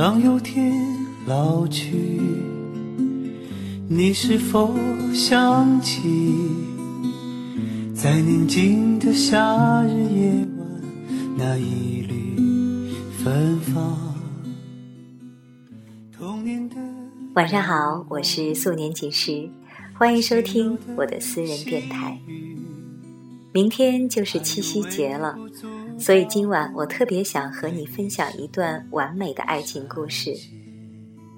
当有天老去，你是否想起，在宁静的夏日夜晚，那一缕芬芳。童年的晚上好，我是素年锦时，欢迎收听我的私人电台。明天就是七夕节了，所以今晚我特别想和你分享一段完美的爱情故事。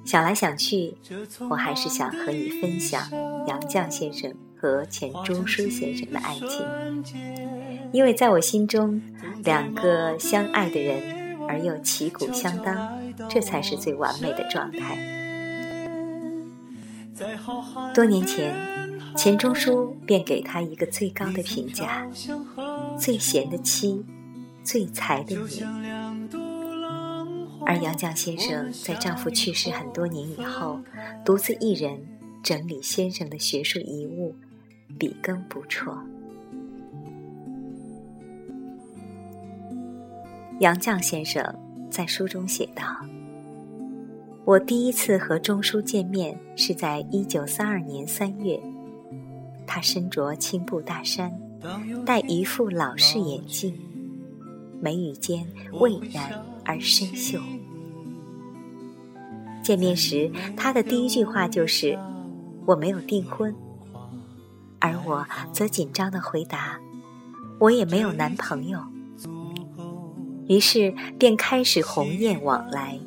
想来想去，我还是想和你分享杨绛先生和钱钟书先生的爱情，因为在我心中，两个相爱的人而又旗鼓相当，这才是最完美的状态。多年前。钱钟书便给他一个最高的评价：最贤的妻，最才的你。而杨绛先生在丈夫去世很多年以后，独自一人整理先生的学术遗物，笔耕不辍。杨绛先生在书中写道：“我第一次和钟书见面是在一九三二年三月。”他身着青布大衫，戴一副老式眼镜，眉宇间蔚然而深秀。见面时，他的第一句话就是：“我没有订婚。”而我则紧张的回答：“我也没有男朋友。”于是便开始鸿雁往来，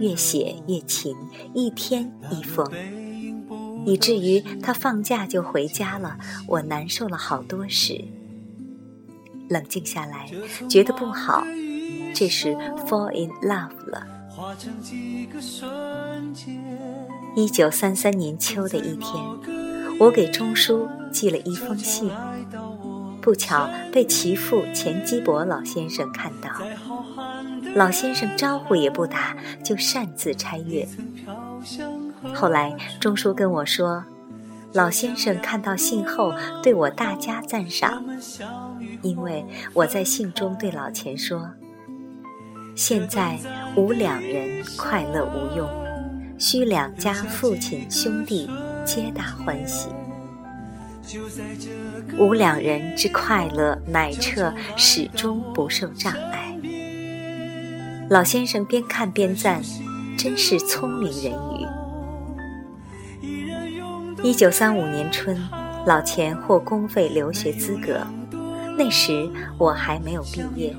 越写越勤，一天一封。以至于他放假就回家了，我难受了好多时。冷静下来，觉得不好，这是 fall in love 了。一九三三年秋的一天，我给钟书寄了一封信，不巧被其父钱基博老先生看到，老先生招呼也不打，就擅自拆阅。后来，钟书跟我说，老先生看到信后对我大加赞赏，因为我在信中对老钱说：“现在无两人快乐无用，须两家父亲兄弟皆大欢喜。无两人之快乐乃彻始终不受障碍。”老先生边看边赞：“真是聪明人语。”一九三五年春，老钱获公费留学资格。那时我还没有毕业，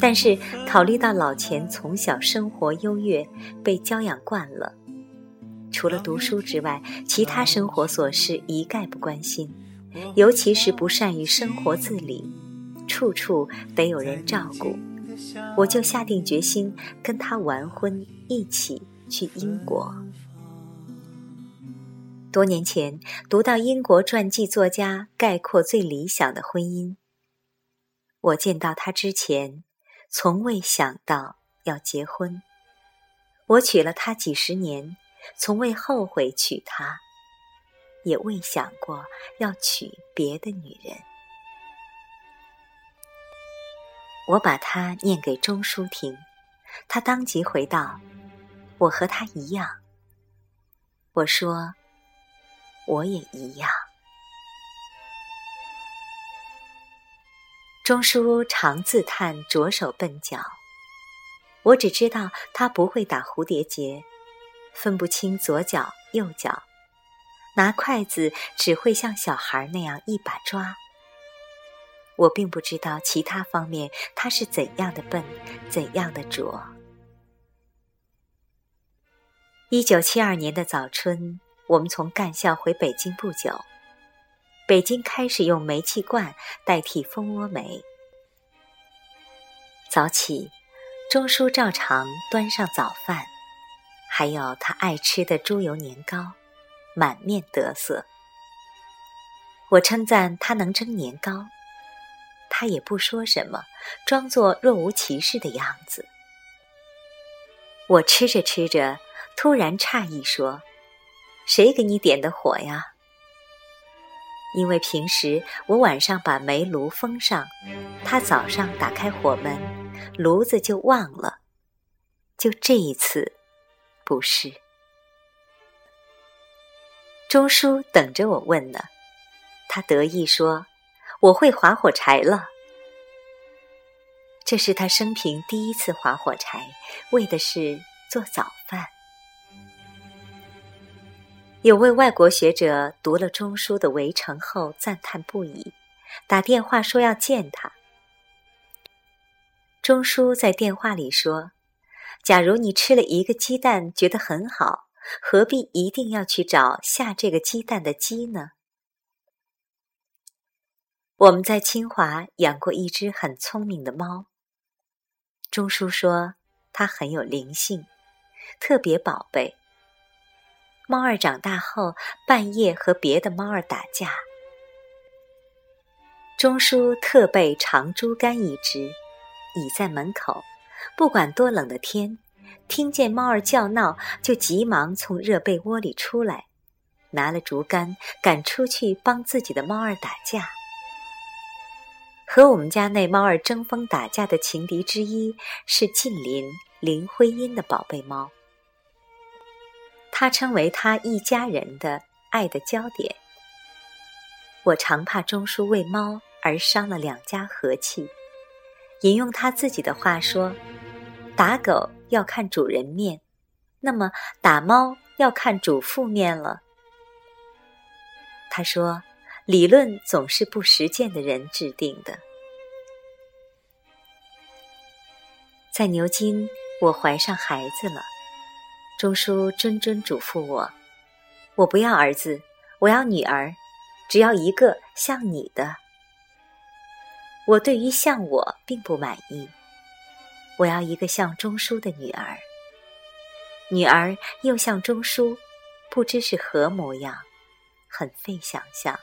但是考虑到老钱从小生活优越，被教养惯了，除了读书之外，其他生活琐事一概不关心，尤其是不善于生活自理，处处得有人照顾。我就下定决心跟他完婚，一起去英国。多年前读到英国传记作家概括最理想的婚姻，我见到他之前，从未想到要结婚。我娶了她几十年，从未后悔娶她，也未想过要娶别的女人。我把它念给钟书听，他当即回道：“我和他一样。”我说。我也一样。钟书常自叹着手笨脚，我只知道他不会打蝴蝶结，分不清左脚右脚，拿筷子只会像小孩那样一把抓。我并不知道其他方面他是怎样的笨，怎样的拙。一九七二年的早春。我们从干校回北京不久，北京开始用煤气罐代替蜂窝煤。早起，钟叔照常端上早饭，还有他爱吃的猪油年糕，满面得色。我称赞他能蒸年糕，他也不说什么，装作若无其事的样子。我吃着吃着，突然诧异说。谁给你点的火呀？因为平时我晚上把煤炉封上，他早上打开火门，炉子就旺了。就这一次，不是。钟叔等着我问呢，他得意说：“我会划火柴了。”这是他生平第一次划火柴，为的是做早饭。有位外国学者读了钟书的《围城》后赞叹不已，打电话说要见他。钟书在电话里说：“假如你吃了一个鸡蛋觉得很好，何必一定要去找下这个鸡蛋的鸡呢？”我们在清华养过一只很聪明的猫。钟叔说：“它很有灵性，特别宝贝。猫儿长大后，半夜和别的猫儿打架。钟叔特备长竹竿一支，倚在门口，不管多冷的天，听见猫儿叫闹，就急忙从热被窝里出来，拿了竹竿赶出去帮自己的猫儿打架。”和我们家那猫儿争锋打架的情敌之一是近邻林徽因的宝贝猫，他称为他一家人的爱的焦点。我常怕钟叔为猫而伤了两家和气，引用他自己的话说：“打狗要看主人面，那么打猫要看主妇面了。”他说。理论总是不实践的人制定的。在牛津，我怀上孩子了。钟叔谆谆嘱咐我：“我不要儿子，我要女儿，只要一个像你的。”我对于像我并不满意，我要一个像钟书的女儿。女儿又像钟书，不知是何模样，很费想象。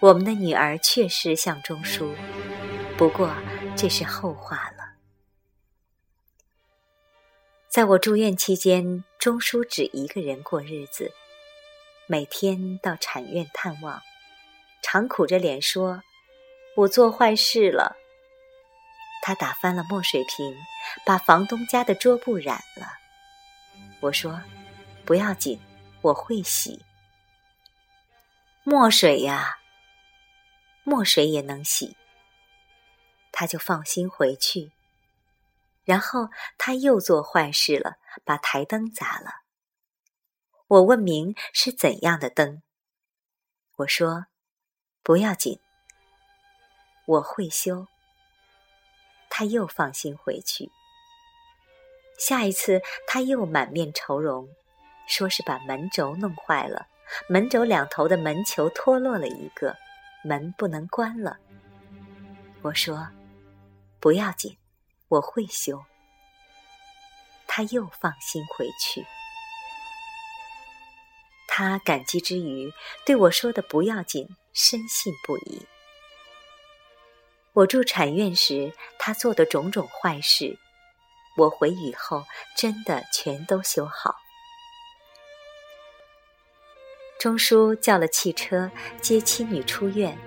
我们的女儿确实像钟书，不过这是后话了。在我住院期间，钟书只一个人过日子，每天到产院探望，常苦着脸说：“我做坏事了。”他打翻了墨水瓶，把房东家的桌布染了。我说：“不要紧，我会洗。”墨水呀。墨水也能洗，他就放心回去。然后他又做坏事了，把台灯砸了。我问明是怎样的灯，我说不要紧，我会修。他又放心回去。下一次他又满面愁容，说是把门轴弄坏了，门轴两头的门球脱落了一个。门不能关了，我说不要紧，我会修。他又放心回去。他感激之余对我说的“不要紧”深信不疑。我住产院时，他做的种种坏事，我回语后真的全都修好。钟叔叫了汽车接妻女出院，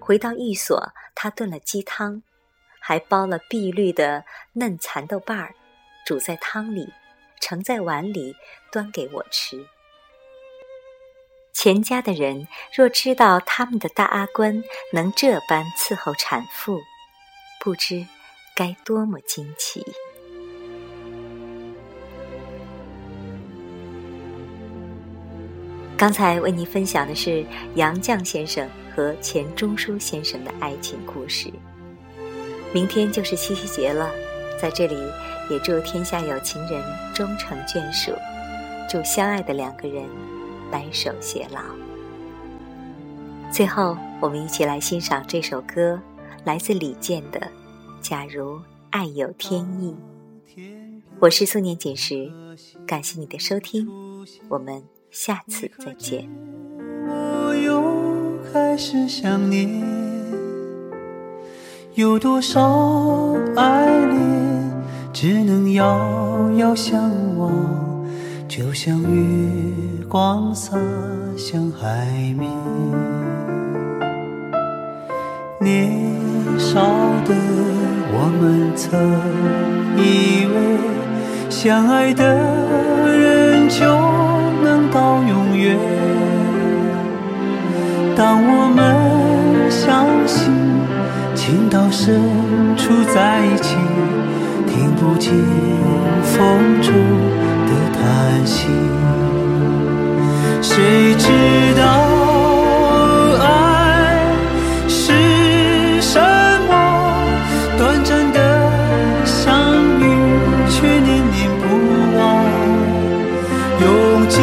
回到寓所，他炖了鸡汤，还剥了碧绿的嫩蚕豆瓣儿，煮在汤里，盛在碗里，端给我吃。钱家的人若知道他们的大阿官能这般伺候产妇，不知该多么惊奇。刚才为您分享的是杨绛先生和钱钟书先生的爱情故事。明天就是七夕节了，在这里也祝天下有情人终成眷属，祝相爱的两个人白首偕老。最后，我们一起来欣赏这首歌，来自李健的《假如爱有天意》。我是素年锦时，感谢你的收听，我们。下次再见我又开始想念有多少爱恋只能遥遥相望就像月光洒向海面年少的我们曾以为相爱的人就能到永远。当我们情到深处在一起听不见风中的叹息。谁知道爱是什么？短暂的相遇却念念不忘。用尽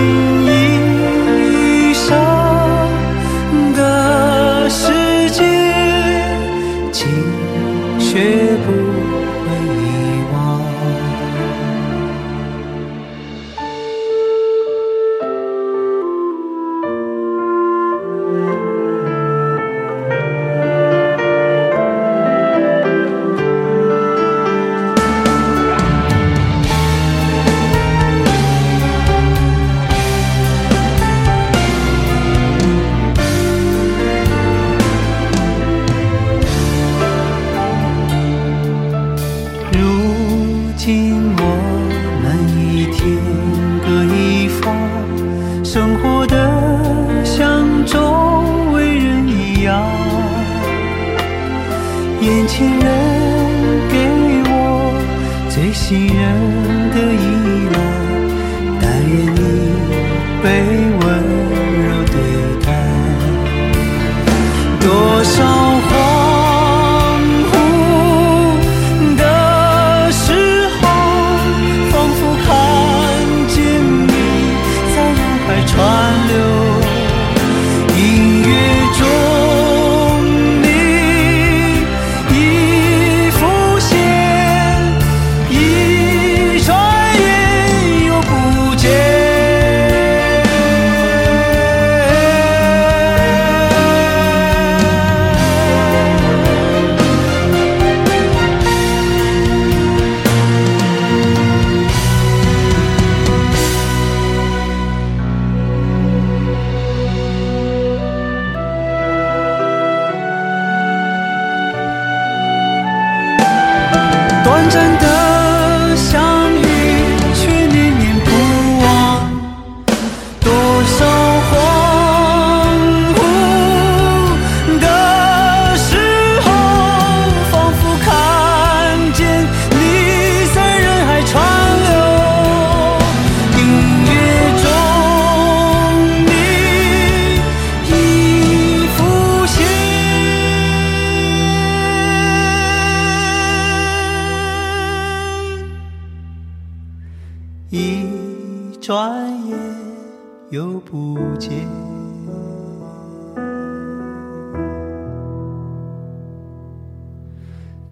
眼前人给我最信任的依赖。但愿你被温柔对待。多少恍惚的时候仿佛看见你在人海川流。